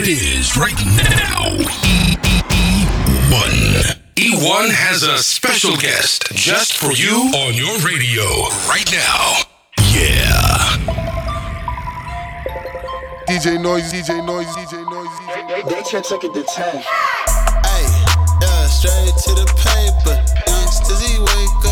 it is right now. E1. E1 has a special guest just for you on your radio right now. Yeah. DJ Noise, DJ Noise, DJ Noise, DJ Noise. They can't take it to 10. Hey, yeah, straight to the paper. Youngsters, he wake up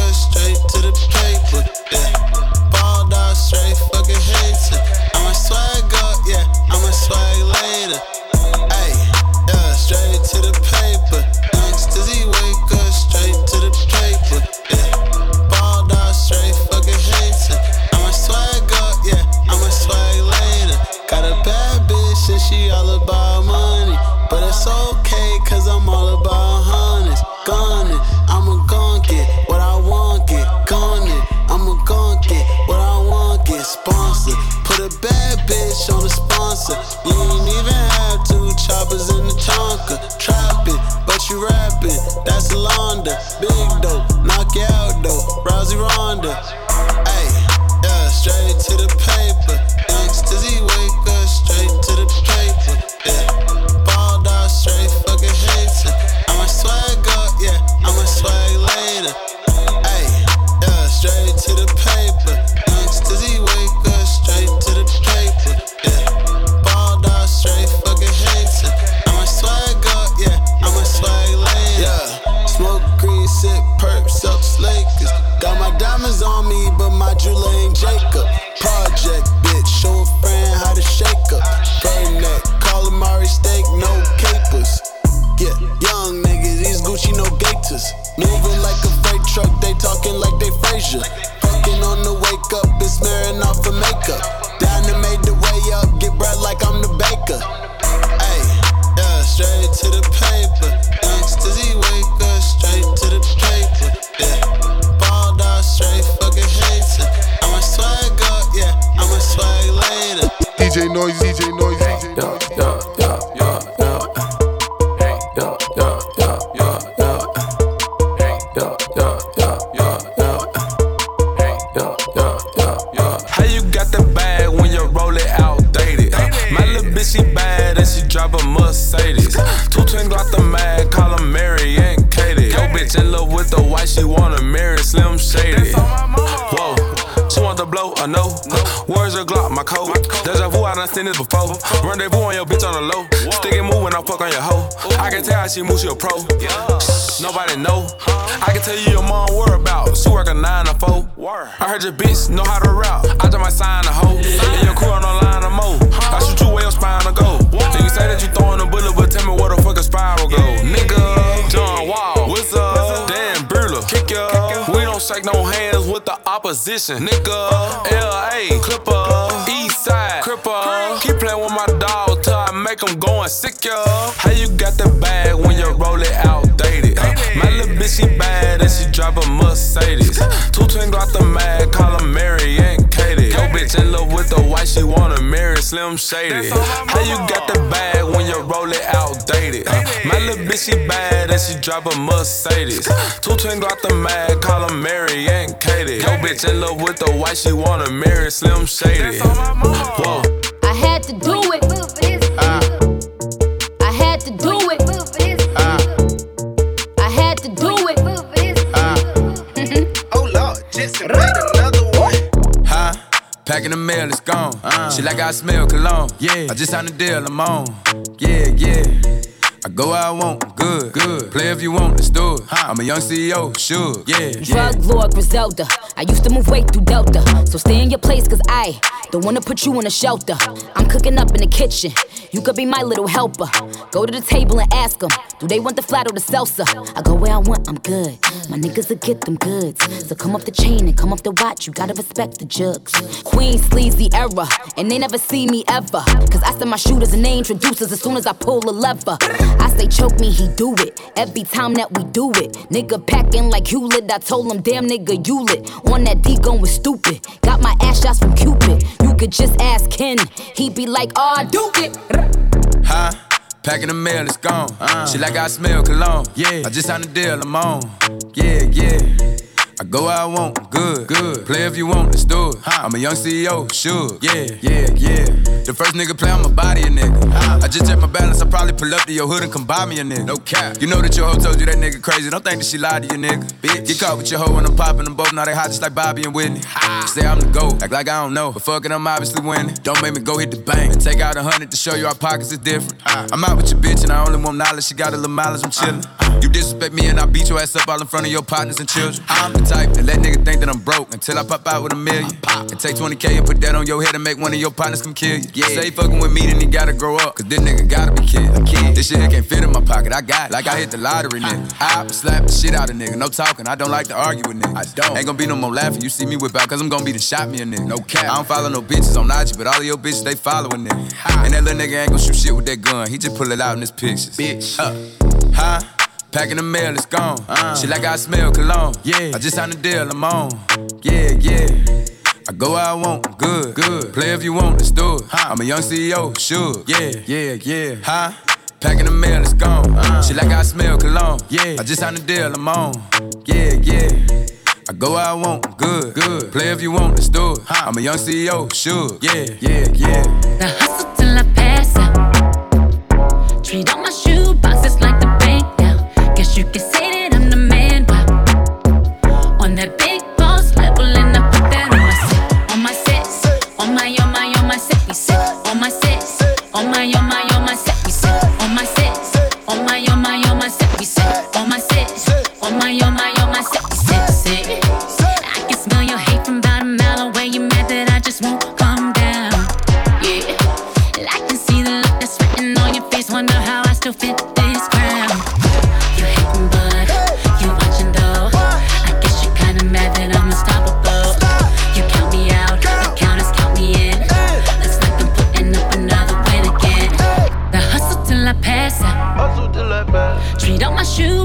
bitch in love with the white, she wanna marry Slim Shady. Whoa. She want the blow, I know. Where's her Glock, my coat? Deja vu, I done seen this before. Rendezvous on your bitch on the low. Stick and move when I fuck on your hoe. I can tell how she moves, she a pro. Nobody know. I can tell you your mom whereabouts. She work a nine to four. I heard your bitch know how to route. I just might sign a hoe. And your crew on the line of mo. I shoot you where your spine to go. And you say that you throwing a bullet, but tell me where the fuck a spiral go. Nigga, Shake no hands with the opposition. Nigga, LA, Clipper, East Side, Cripper. Keep playing with my dog till I make them go and sick ya. How you got the bag when you roll it outdated? Uh, my little bitch, she bad and she drive a Mercedes. Two twin got the mag, call her Mary and Katie. Yo, bitch in love with the white, she wanna Slim Shady. How you got the bag when you roll it outdated? Uh, my little bitch, she bad and she drive a Mercedes. Two twin got the mag, call her Mary and Katie. Yo, bitch in love with the white, she wanna marry Slim Shady. Whoa. I had to do it. Packing the mail, it's gone. Uh. She like I smell cologne. Yeah. I just signed a deal, I'm on. Yeah, yeah. I go where I want, good, good. Play if you want, let's do it. I'm a young CEO, sure, yeah, yeah. Drug lord Griselda. I used to move weight through Delta. So stay in your place, cause I don't wanna put you in a shelter. I'm cooking up in the kitchen. You could be my little helper. Go to the table and ask them, do they want the flat or the salsa? I go where I want, I'm good. My niggas will get them goods. So come off the chain and come off the watch. You gotta respect the jugs. Queen sleazy era, and they never see me ever. Cause I send my shooters and they introducers as soon as I pull a lever. I say choke me, he do it. Every time that we do it. Nigga packing like Hewlett. I told him, damn nigga, you lit. On that D going stupid. Got my ass shots from Cupid. You could just ask Ken. He be like, oh, I do it. Huh? Packing the mail, it's gone. Uh. She like I smell cologne. Yeah. I just signed a deal, I'm on. Yeah, yeah. I go where I want, good, good. Play if you want, let's do it. I'm a young CEO, sure. Yeah, yeah, yeah. The first nigga play on my body, a nigga. I just check my balance, I probably pull up to your hood and come buy me a nigga. No cap. You know that your hoe told you that nigga crazy. Don't think that she lied to you, nigga. Bitch. Get caught with your hoe when I'm popping them both. Now they hot just like Bobby and Whitney. Say I'm the GOAT, act like I don't know. But fuck it, I'm obviously winning. Don't make me go hit the bank and take out a hundred to show you our pockets is different. I'm out with your bitch and I only want knowledge. She got a little mileage, I'm chillin'. You disrespect me and I beat your ass up all in front of your partners and children. I'm the type that let nigga think that I'm broke until I pop out with a million. And take 20k and put that on your head and make one of your partners come kill you. Yeah. Say fucking with me, then he gotta grow up. Cause this nigga gotta be kid. Kid. This shit can't fit in my pocket. I got it. Like I hit the lottery, nigga. I slap the shit out of nigga. No talking. I don't like to argue with niggas. I don't. Ain't gonna be no more laughing. You see me whip out, cause I'm gonna be the shot me a nigga. No cap. I don't follow no bitches on IG, but all of your bitches, they following nigga. And that little nigga ain't gonna shoot shit with that gun. He just pull it out in his pictures. Bitch. Uh. Huh? Packing the mail, it's gone. Uh, Shit like I smell cologne. Yeah. I just signed a deal, I'm on. Yeah, yeah. I go where I want, good, good. Play if you want, let's do it. I'm a young CEO, sure. Yeah, yeah, yeah. Huh? Packing the mail, it's gone. Uh, Shit like I smell cologne. Yeah. I just signed a deal, I'm on. Yeah, yeah. I go where I want, good, good. Play if you want, let's do it. I'm a young CEO, sure. Yeah, yeah, yeah. The hustle till I pass out. Treat all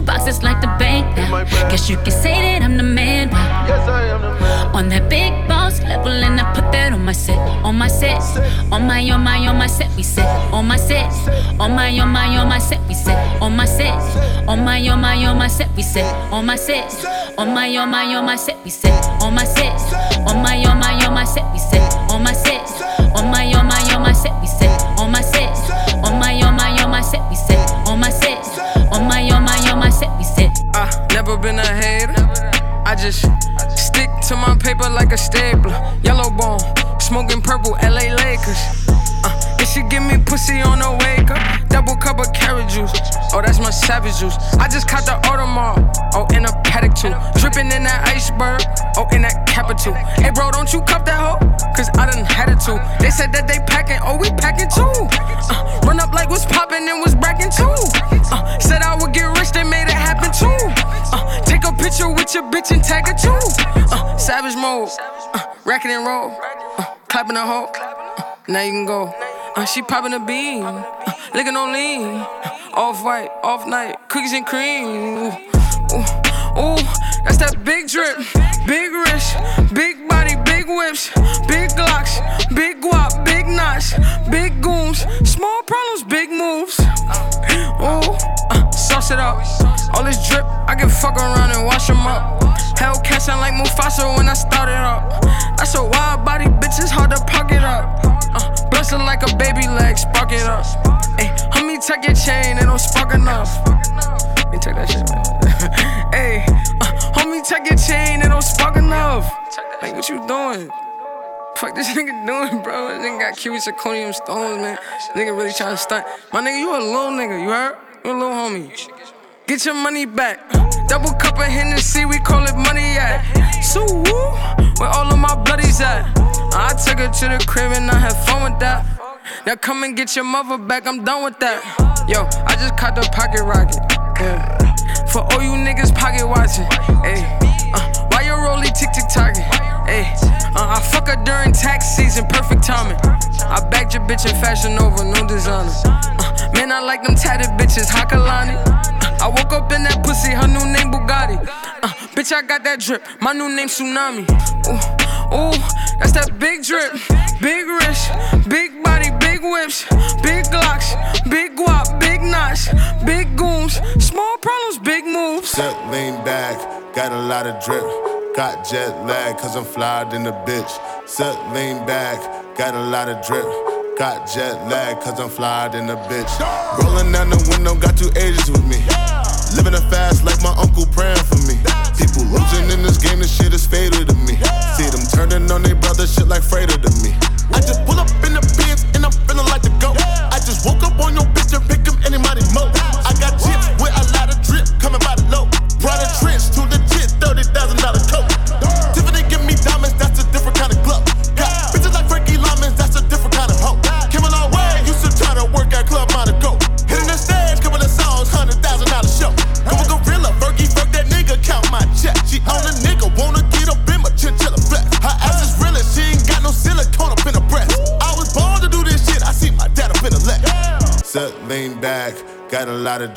boxes like the bank now. Guess you can say that I'm the man. Wow. Yes, I am the man. On that big boss level, and I put that on my set, on my set, on my, on my, on my set, we set, on my set, on my, on my, on my set, we set, on my set, on my, on my, on my set, we set, on my set, on my, on my, on my set, we set, on my set, on my, on my, on my set, we set, on my set, on my, on my, on my set, we set, on my set, on my, on my, on my set, we set, never been a hater. I just stick to my paper like a stapler. Yellow bone, smoking purple, LA Lakers. And she give me pussy on the wake up. Double cup of carrot juice. Oh, that's my savage juice. I just caught the Audemars. Oh, in a paddock too. Dripping in that iceberg. Oh, in that capital. Hey, bro, don't you cup that hoe? Cause I done had it too. They said that they packing. Oh, we packing too. Uh, run up like what's popping and was bracking too. Uh, said I would get rich, they made it happen too. Uh, take a picture with your bitch and tag her too. Uh, savage mode, uh, racking and roll, uh, clapping a hoe. Uh, now you can go. Uh, she popping a bean, uh, licking on lean, uh, off white, off night, cookies and cream. Ooh, ooh, ooh, that's that big drip, big wrist, big body, big whips, big glocks, big guap, big knots, big goons, small problems, big moves. Ooh, uh, sauce it up. All this drip, I can fuck around and wash 'em up. Hellcat sound like Mufasa when I started up. That's a wild body, bitch, it's hard leg, spark it up. Hey, homie, take your chain, it don't spark enough. Let me take that shit, man. Hey, uh, homie, take your chain, it don't spark enough. Like, what you doing? Fuck this nigga doing, bro? This nigga got cubic zirconium stones, man. This nigga really trying to stunt. My nigga, you a little nigga, you heard? You a little homie. Get your money back. Double cup of Hennessy, we call it money at. So woo, where all of my bloodies at? I took her to the crib and I had fun with that. Now come and get your mother back, I'm done with that. Yo, I just caught the pocket rocket. Yeah. For all you niggas pocket watching. Hey, uh, why you rolling tick tick tocking? Hey, uh, I fuck her during tax season, perfect timing. I bagged your bitch in fashion over, no designer. Uh, man, I like them tatted bitches, Hakalani. Uh, I woke up in that pussy, her new name Bugatti. Uh, bitch, I got that drip, my new name Tsunami. Ooh, ooh, that's that big drip, big wrist, big big whips, big glocks, big guap, big knots, big goons, small problems, big moves. Set lean back, got a lot of drip. Got jet lag, cause I'm flyed in the bitch. Set lean back, got a lot of drip. Got jet lag, cause I'm flyed in the bitch. Rolling down the window, got two agents with me. Living a fast like my uncle praying for me. People losing in this game, this shit is fatal to me. See them turning on their brother, shit like Frater to me. I just anybody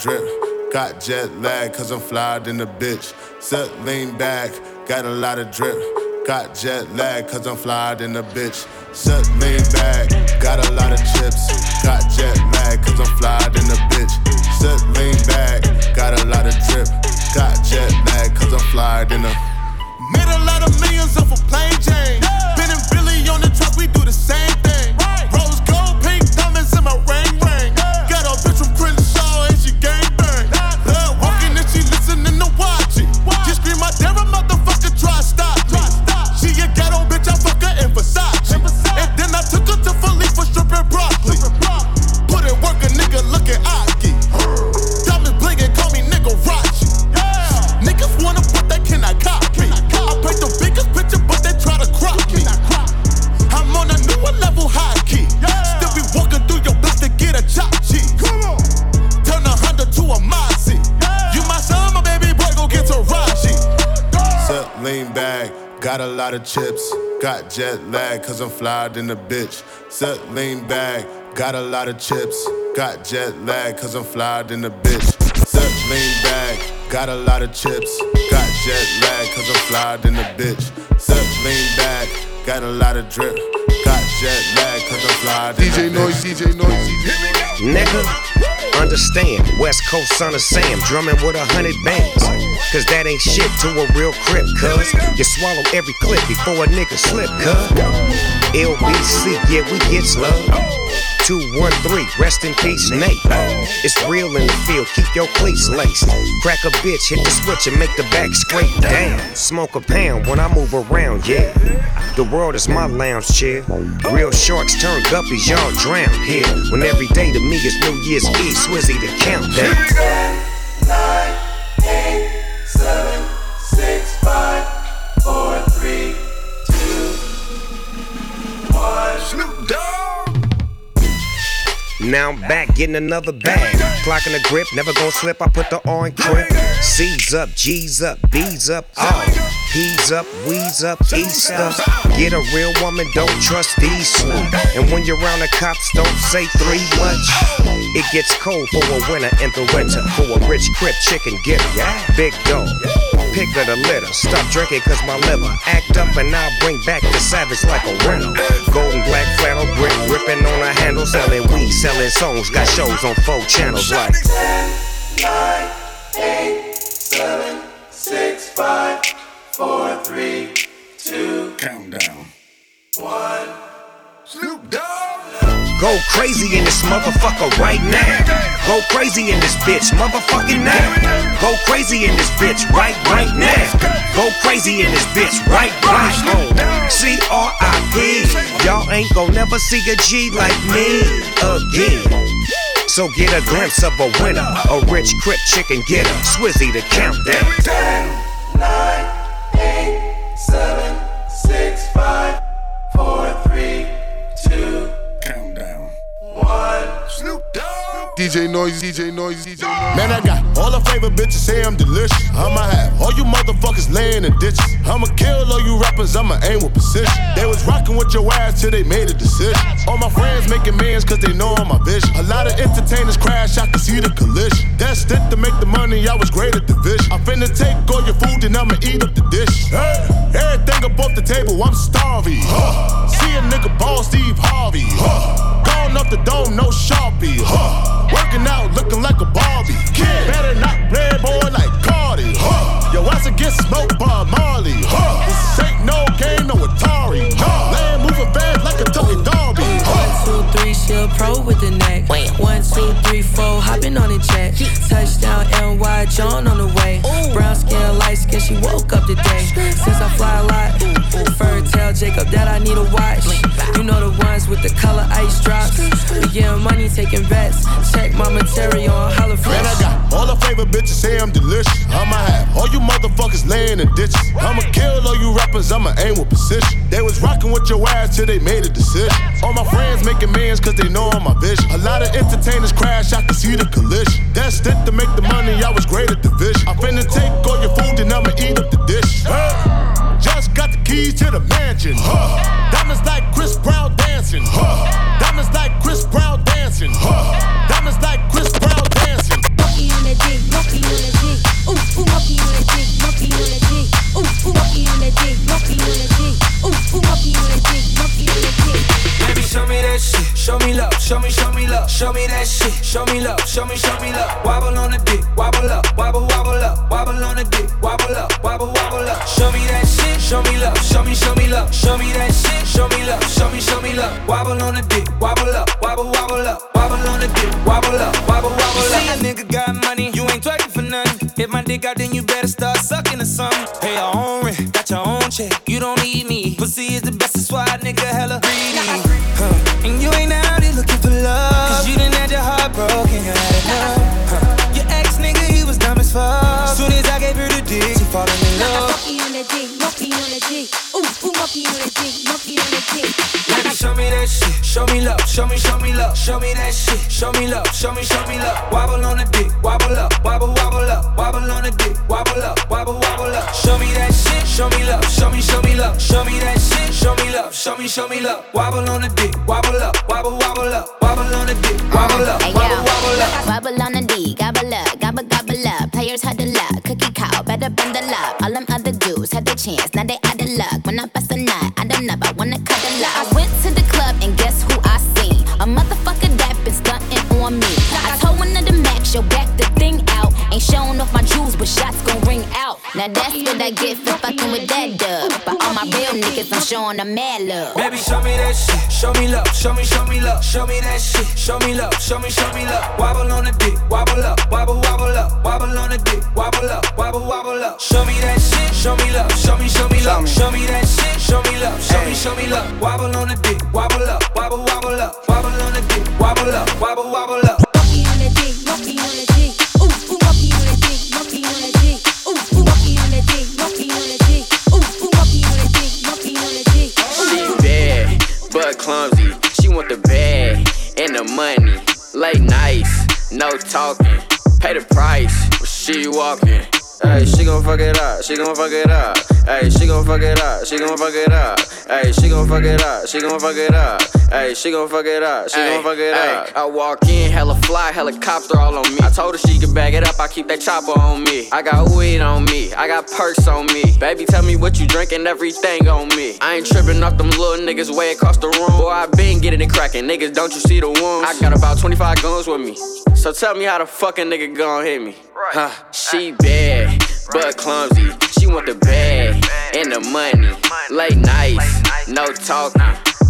drip. Got jet lag, cause I'm flyed in the bitch. Set lean back, got a lot of drip. Got jet lag, cause I'm flyed in the bitch. Set lean back, got a lot of chips. Got jet lag, cause I'm flyed in the bitch. Set lean back, got a lot of drip. Got jet lag, cause I'm flyed in the. Made a lot of millions off a plain Jane. Ben and Billy on the truck, we do the same thing. Rose gold, pink diamonds in my jet lag, cause I'm flyed in the bitch. Set lean back, got a lot of chips. Got jet lag, cause I'm flyed in the bitch. Set lean back, got a lot of chips. Got jet lag, cause I'm flyed in the bitch. Set lean back, got a lot of drip. Got jet lag, cause I'm flyed in DJ the Noise, bitch. DJ Noise, DJ Noise. Nigga, understand, West Coast son of Sam, drumming with a hundred bands. Cause that ain't shit to a real crip, cuz. You swallow every clip before a nigga slip, cuz. LBC, yeah, we get love. 213, rest in peace, Nate. It's real in the field, keep your cleats laced. Crack a bitch, hit the switch and make the back scrape down. Smoke a pound when I move around, yeah. The world is my lounge chair. Real sharks turn guppies, y'all drown here. When every day to me is New Year's Eve, Swizzy the countdown. Now I'm back getting another bag. Clocking the grip, never gonna slip. I put the in grip. C's up, G's up, B's up, uh. all. P's up, we's up, East up. Get a real woman, don't trust these. And when you're around the cops, don't say three much. It gets cold for a winter in the winter. For a rich crip chicken getter. Big dog. Pick of the litter. Stop drinking cause my liver act up and I'll bring back the savage like a rental. Golden black flannel brick ripping on a handle. Selling weed, selling songs. Got shows on four channels like. Go crazy in this motherfucker right now. Go crazy in this bitch, motherfucking now. Go crazy in this bitch right, right now. Go crazy in this bitch right, right now. C R I P. Y'all ain't gon' never see a G like me again. So get a glimpse of a winner, a rich crip chicken getter, Swizzy the countdown. DJ Noise, DJ Noise, DJ Noise. Man, I got all the favorite bitches say I'm delicious. I'ma have all you motherfuckers laying in ditches. I'ma kill all you rappers, I'ma aim with precision. They was rocking with your ass till they made a decision. All my friends making mans cause they know I'm my vision. A lot of entertainers crash, I can see the collision. That's it to make the money, I was great at division. I'm finna take all your food and I'ma eat up the dish. Everything up off the table, I'm starving. See a nigga ball Steve Harvey. Gone up the dome, no Sharpie. Huh. Working out, looking like a Barbie. Material on Holla Man, I got all the favorite bitches say I'm delicious. I'ma have all you motherfuckers laying in ditches. I'ma kill all you rappers, I'ma aim with precision. They was rocking with your ass till they made a decision. All my friends making millions cause they know I'm my vision. A lot of entertainers crash, I can see the collision. That's it to make the money, I was great at division. I finna take all your food and I'ma eat up the dish. Just got the keys to the mansion. Diamonds like Chris Brown dancing. Diamonds like Chris Brown dancing. Huh. Diamonds like Chris Brown dancing. Monkey on the dick, monkey on the dick. Ooh, ooh, monkey on the dick, monkey on the dick. Ooh, ooh, monkey on the dick, monkey on the dick. Ooh, ooh, monkey on the dick, monkey on the dick. Baby, show me that shit. Show me love. Show me, show me love. Show me that shit. Show me love. Show me, show me love. Wobble on the dick. Wobble up. Wobble, wobble up. Wobble on the dick. Wobble up. Wobble, wobble up. Show me that shit. Show me love. Show me, show me love. Show me that shit. Show me love. Show me, show me love. Wobble on the dick. Wobble up. Wobble, wobble up. Wobble on the dick. Wobble up. Wobble, wobble up. See a nigga got money, you ain't twerking for nothing. If my dick out, then you better start sucking or something. Pay your own rent, got your own check. You don't need me. Pussy is the best, that's why a nigga hella greedy. Show me. Show me, love. Show me that shit. Show me love. Show me, show me love. Wobble on the dick. Wobble up. Wobble, wobble up. Wobble on the dick. Wobble up. Wobble, wobble up. Show me that shit. Show me love. Show me, show me love. Show me that shit. Show me love. Show me, show me love. Wobble on the dick. Wobble up. Wobble, wobble up. Wobble on the dick. Wobble up. Wobble, wobble up. Wobble on the D, gobble up, gobble gobble up. Players huddle up, cookie cow, better bundle up. All them other dudes had their chance, now they out of luck. When I bust a nut, I don't know, I wanna cuddle up. I my jewels, but shots gon' ring out. Now that's what I get for fucking with that dub. But all my real niggas, I'm showing them mad love. Baby, show me that shit. Show me love. Show me, show me love. Show me that shit. Show me love. Show me, show me love. Wobble on the dick. Wobble up. Wobble, wobble up. Wobble on the dick. Wobble up. Wobble, wobble up. Show me that shit. Show me love. Show me, show me love. Show me that shit. Show me love. Show me, show me love. Wobble on the dick. Wobble up. Wobble, wobble up. Wobble on the dick. Wobble up. Wobble, wobble up. Clumsy. She want the bag and the money. Late nights, no talking. Pay the price when she walking. Hey, she gon' fuck it up, she gon' fuck it up. Hey, she gon' fuck it up, she gon' fuck it up. Hey, she gon' fuck it up, she gon' fuck it up. Hey, she gon' fuck it up, she gon' fuck it up. I walk in, hella fly, helicopter all on me. I told her she could bag it up, I keep that chopper on me. I got weed on me, I got perks on me. Baby, tell me what you drinking, everything on me. I ain't tripping off them little niggas way across the room. Boy, I been getting it cracking, niggas, don't you see the wounds? I got about 25 guns with me. So tell me how the fucking nigga gon' hit me. Huh, she bad, but clumsy. She want the bag and the money. Late nights, no talking.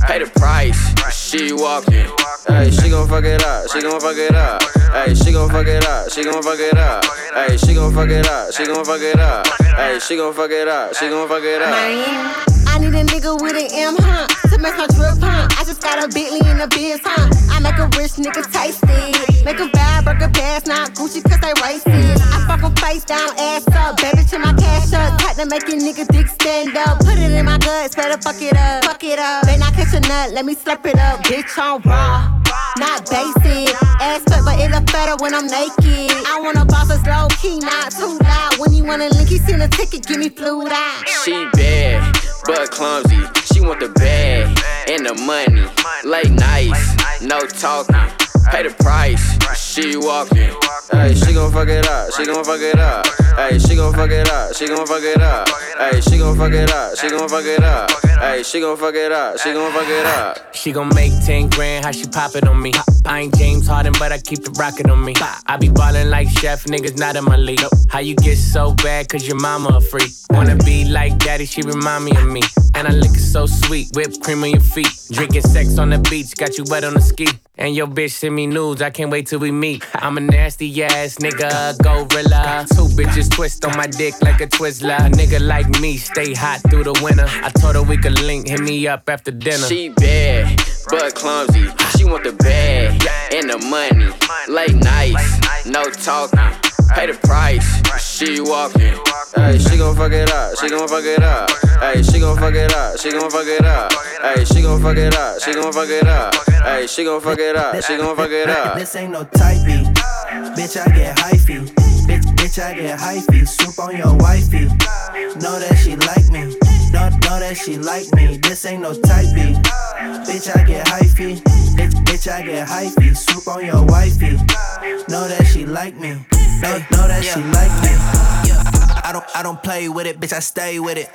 Pay the price, she walking. Hey, she gon' fuck it up, she gon' fuck it up. Hey, she gon' fuck it up, she gon' fuck it up. Hey, she gon' fuck it up, she gon' fuck it up. Hey, she gon' fuck it up, she gon' fuck it up. I need a nigga with an M, huh? To make her drip, huh? I just got a Bentley in the biz, huh? I make a rich nigga tasty. Make a bad burger pass, not Gucci, cause they racist. I fuck 'em face down, ass up. Baby, to my cash up. Tight to make your nigga dick stand up. Put it in my guts, better fuck it up. Fuck it up. May not catch a nut, let me slap it up. Bitch, I'm raw. Not basic. Ass fat, but it look better when I'm naked. I wanna boss us low key, not too loud. When you wanna link, you send a ticket, give me fluid out. She bad, but clumsy. She want the bag and the money. Late nights, no talking. Pay the price, she walking. Hey, she gon' fuck it up. She gon' fuck it up. Hey, she gon' fuck it up. She gon' fuck it up. Hey, she gon' fuck it up. She gon' fuck it up. Hey, she gon' fuck it up. She gon' fuck it up. She gon' make 10 grand, how she pop it on me. I ain't James Harden, but I keep the rocket on me. I be ballin' like chef, niggas not in my league. How you get so bad, cause your mama a freak. Wanna be like daddy, she remind me of me. And I lick so sweet, whipped cream on your feet. Drinking sex on the beach, got you wet on the ski. And your bitch me nudes, I can't wait till we meet. I'm a nasty ass nigga, gorilla. Two bitches twist on my dick like a Twizzler. A nigga like me stay hot through the winter. I told her we could link, hit me up after dinner. She bad, but clumsy. She want the bag and the money. Late nights, no talking. Pay the price, she walking. Hey, she gon' fuck it up, she gon' fuck it up. Hey, she gon' fuck it up, she gon' fuck it up. Hey, she gon' fuck it up, she gon' fuck it up. Hey, she gon' fuck it up, she gon' fuck it up. This ain't no type beat. Bitch, I get hyphy. Bitch, bitch, I get hyphy. Swoop on your wifey. Know that she like me. Know, know that she like me. This ain't no type beat. Bitch, I get hyphy. Bitch, bitch, I get hyphy. Swoop on your wifey. Know that she like me. Know, know that she like me. I don't, I don't play with it, bitch. I stay with it.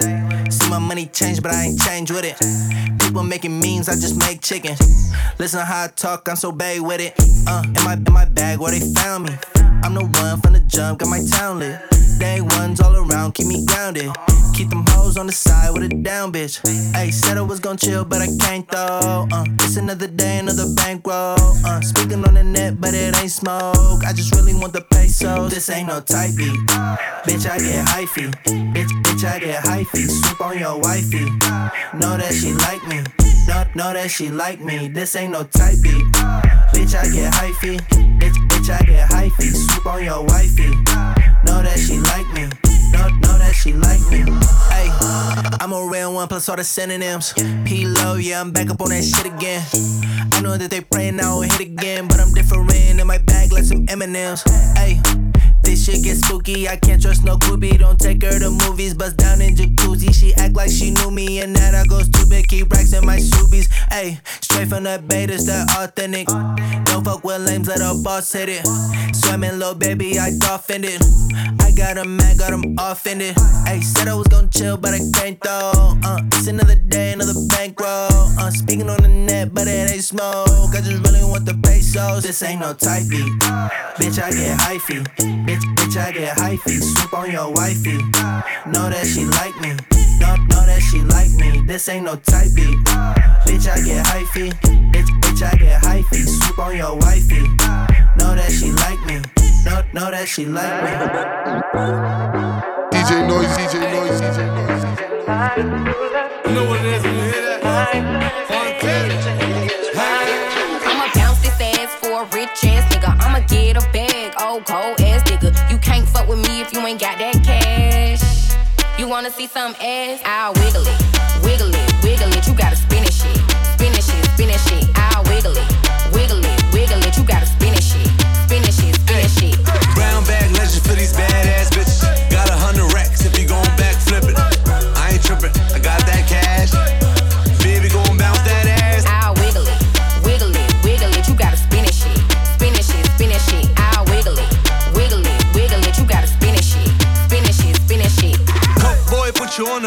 See my money change, but I ain't change with it. People making memes, I just make chicken. Listen to how I talk, I'm so bad with it. Uh, in my, in my bag where they found me. I'm the one from the jump, got my town lit. Day ones all around, keep me grounded. Keep them hoes on the side with a down bitch. Ayy, said I was gon' chill, but I can't though. Uh, it's another day, another bankroll. Uh, speaking on the net, but it ain't smoke. I just really want the pesos. This ain't no type beat. Bitch, I get hyphy. Bitch, bitch, I get hyphy. Swoop on your wifey. Know that she like me. Know, know that she like me. This ain't no type beat. Bitch, I get hyphy. Bitch, bitch, I get hyphy. Swoop on your wifey. Know that she like me. Know, know that she like me. Hey, I'm a real one plus all the synonyms. P low, yeah, I'm back up on that shit again. I know that they praying I will hit again, but I'm different in my bag like some M&Ms. Hey. This shit get spooky, I can't trust no groupie. Don't take her to movies, bust down in jacuzzi. She act like she knew me, and that I go stupid. Keep racks in my subies. Ayy, straight from the betas, that authentic. Don't fuck with lames, let a boss hit it. Swimming, little baby, I dolphin it. I got him mad, got him offended. Ayy, said I was gon' chill, but I can't though. Uh, it's another day, another bankroll. Uh, speaking on the net, but it ain't smoke. I just really want the pesos. This ain't no type beat. Bitch, I get hyphy. Bitch, bitch, I get hyphy. Swoop on your wifey. Know that she like me. Know, know that she like me. This ain't no type beat. Bitch, I get hyphy. Bitch, bitch, I get hyphy. Swoop on your wifey. Know that she like me. Know, know that she like me. DJ Noise, DJ Noise, DJ Noise. You know what it is when you hear that? Wanna see some ass? I'll wiggle it, wiggle it, wiggle it. You gotta spin it shit, spin it shit, spin it shit. I'll wiggle it,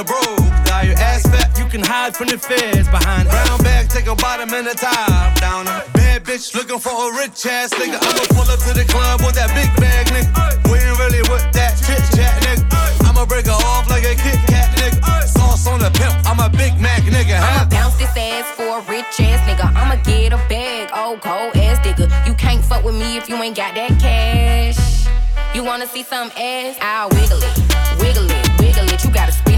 brogue. Got your ass fat, you can hide from the feds behind. Brown bag, take a bottom and a top down. Bad bitch looking for a rich ass nigga. I'ma pull up to the club with that big bag, nigga. We ain't really with that chit chat, nigga. I'ma break her off like a Kit Kat, nigga. Sauce on the pimp, I'm a Big Mac, nigga. I'ma bounce this ass for a rich ass nigga. I'ma get a bag, old cold ass nigga. You can't fuck with me if you ain't got that cash. You wanna see some ass? I'll wiggle it, wiggle it, wiggle it. You gotta spin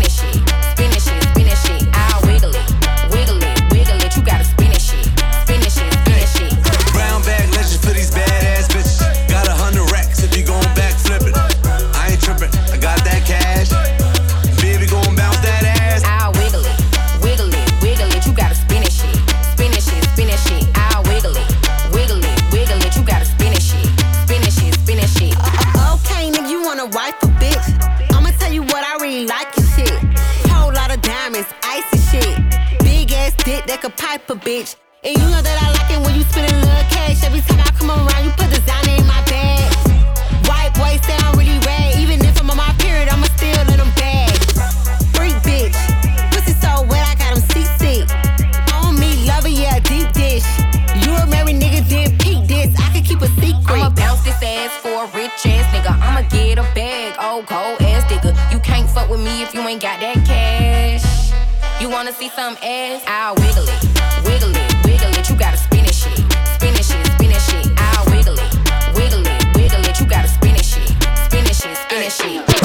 icy shit. Big ass dick that could pipe a bitch. And you know that I like it when you spend a little cash every time I come around. Wanna see some ass? I'll wiggle it, wiggle it, wiggle it. You gotta spin it, shit, spin it, shit, spin it, shit. I'll wiggle it, wiggle it, wiggle it. You gotta spin it, shit, spin it, shit, spin it, shit.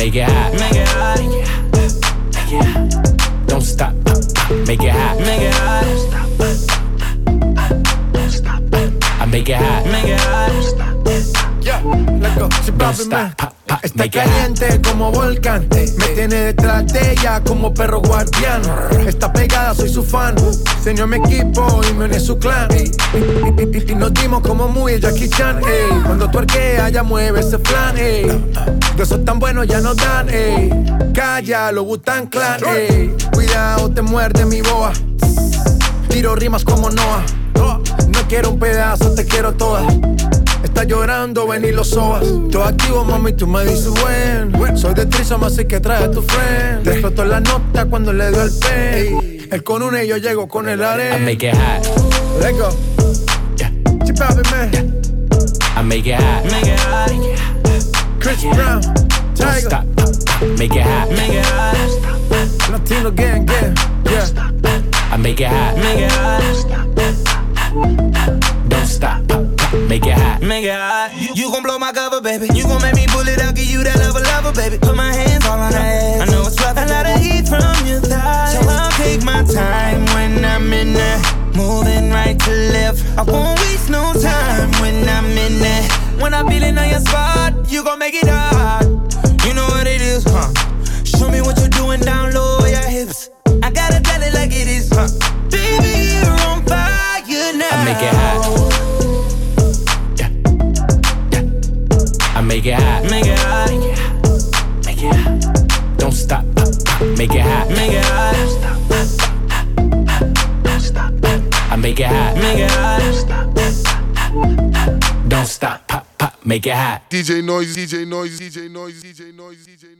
Make it hot. Make it hot. Don't stop. Make it hot. Make it hot. I make it hot. Make it hot. Yeah, Don't stop. me está caliente como volcán. Me tiene detrás de ella como perro guardián. Está pegada, soy su fan. A mi equipo y me uní a su clan. Y, nos dimos como muy el Jackie Chan. ey. Cuando tu arquea, ya mueve ese flan. ey. De esos tan buenos ya nos dan. ey. Calla, lo Butan Clan. ey. Cuidado, te muerde mi boa. Tiro rimas como Noah. No quiero un pedazo, te quiero toda. Está llorando, ven y lo sobas. Todo activo, mami, tú me dices buen. Soy de Trisom, así que trae a tu friend. Te exploto la nota cuando le doy el pen. Él con una y yo llego con el I make it hot. Let's go. Chip papi, man. Yeah. I make it hot. Make it hot. Chris Brown. Don't Tiger. stop. Make it hot. Make it hot. Latino gang, gang. Yeah. I make it hot. Make it hot. Don't stop. Make it hot. Make it hot. You gon' blow my cover, baby. You gon' make me pull it out, give you that lover, lover, baby. Put my hands all on her ass. I know it's rough. A lot of heat from your thighs. Take my time when I'm in there. Moving right to left. I won't waste no time when I'm in there. When I'm feeling on your spot, you gon' make it hot. You know what it is, huh? Make it hot. DJ Noise, DJ Noise, DJ Noise, DJ Noise, DJ Noise.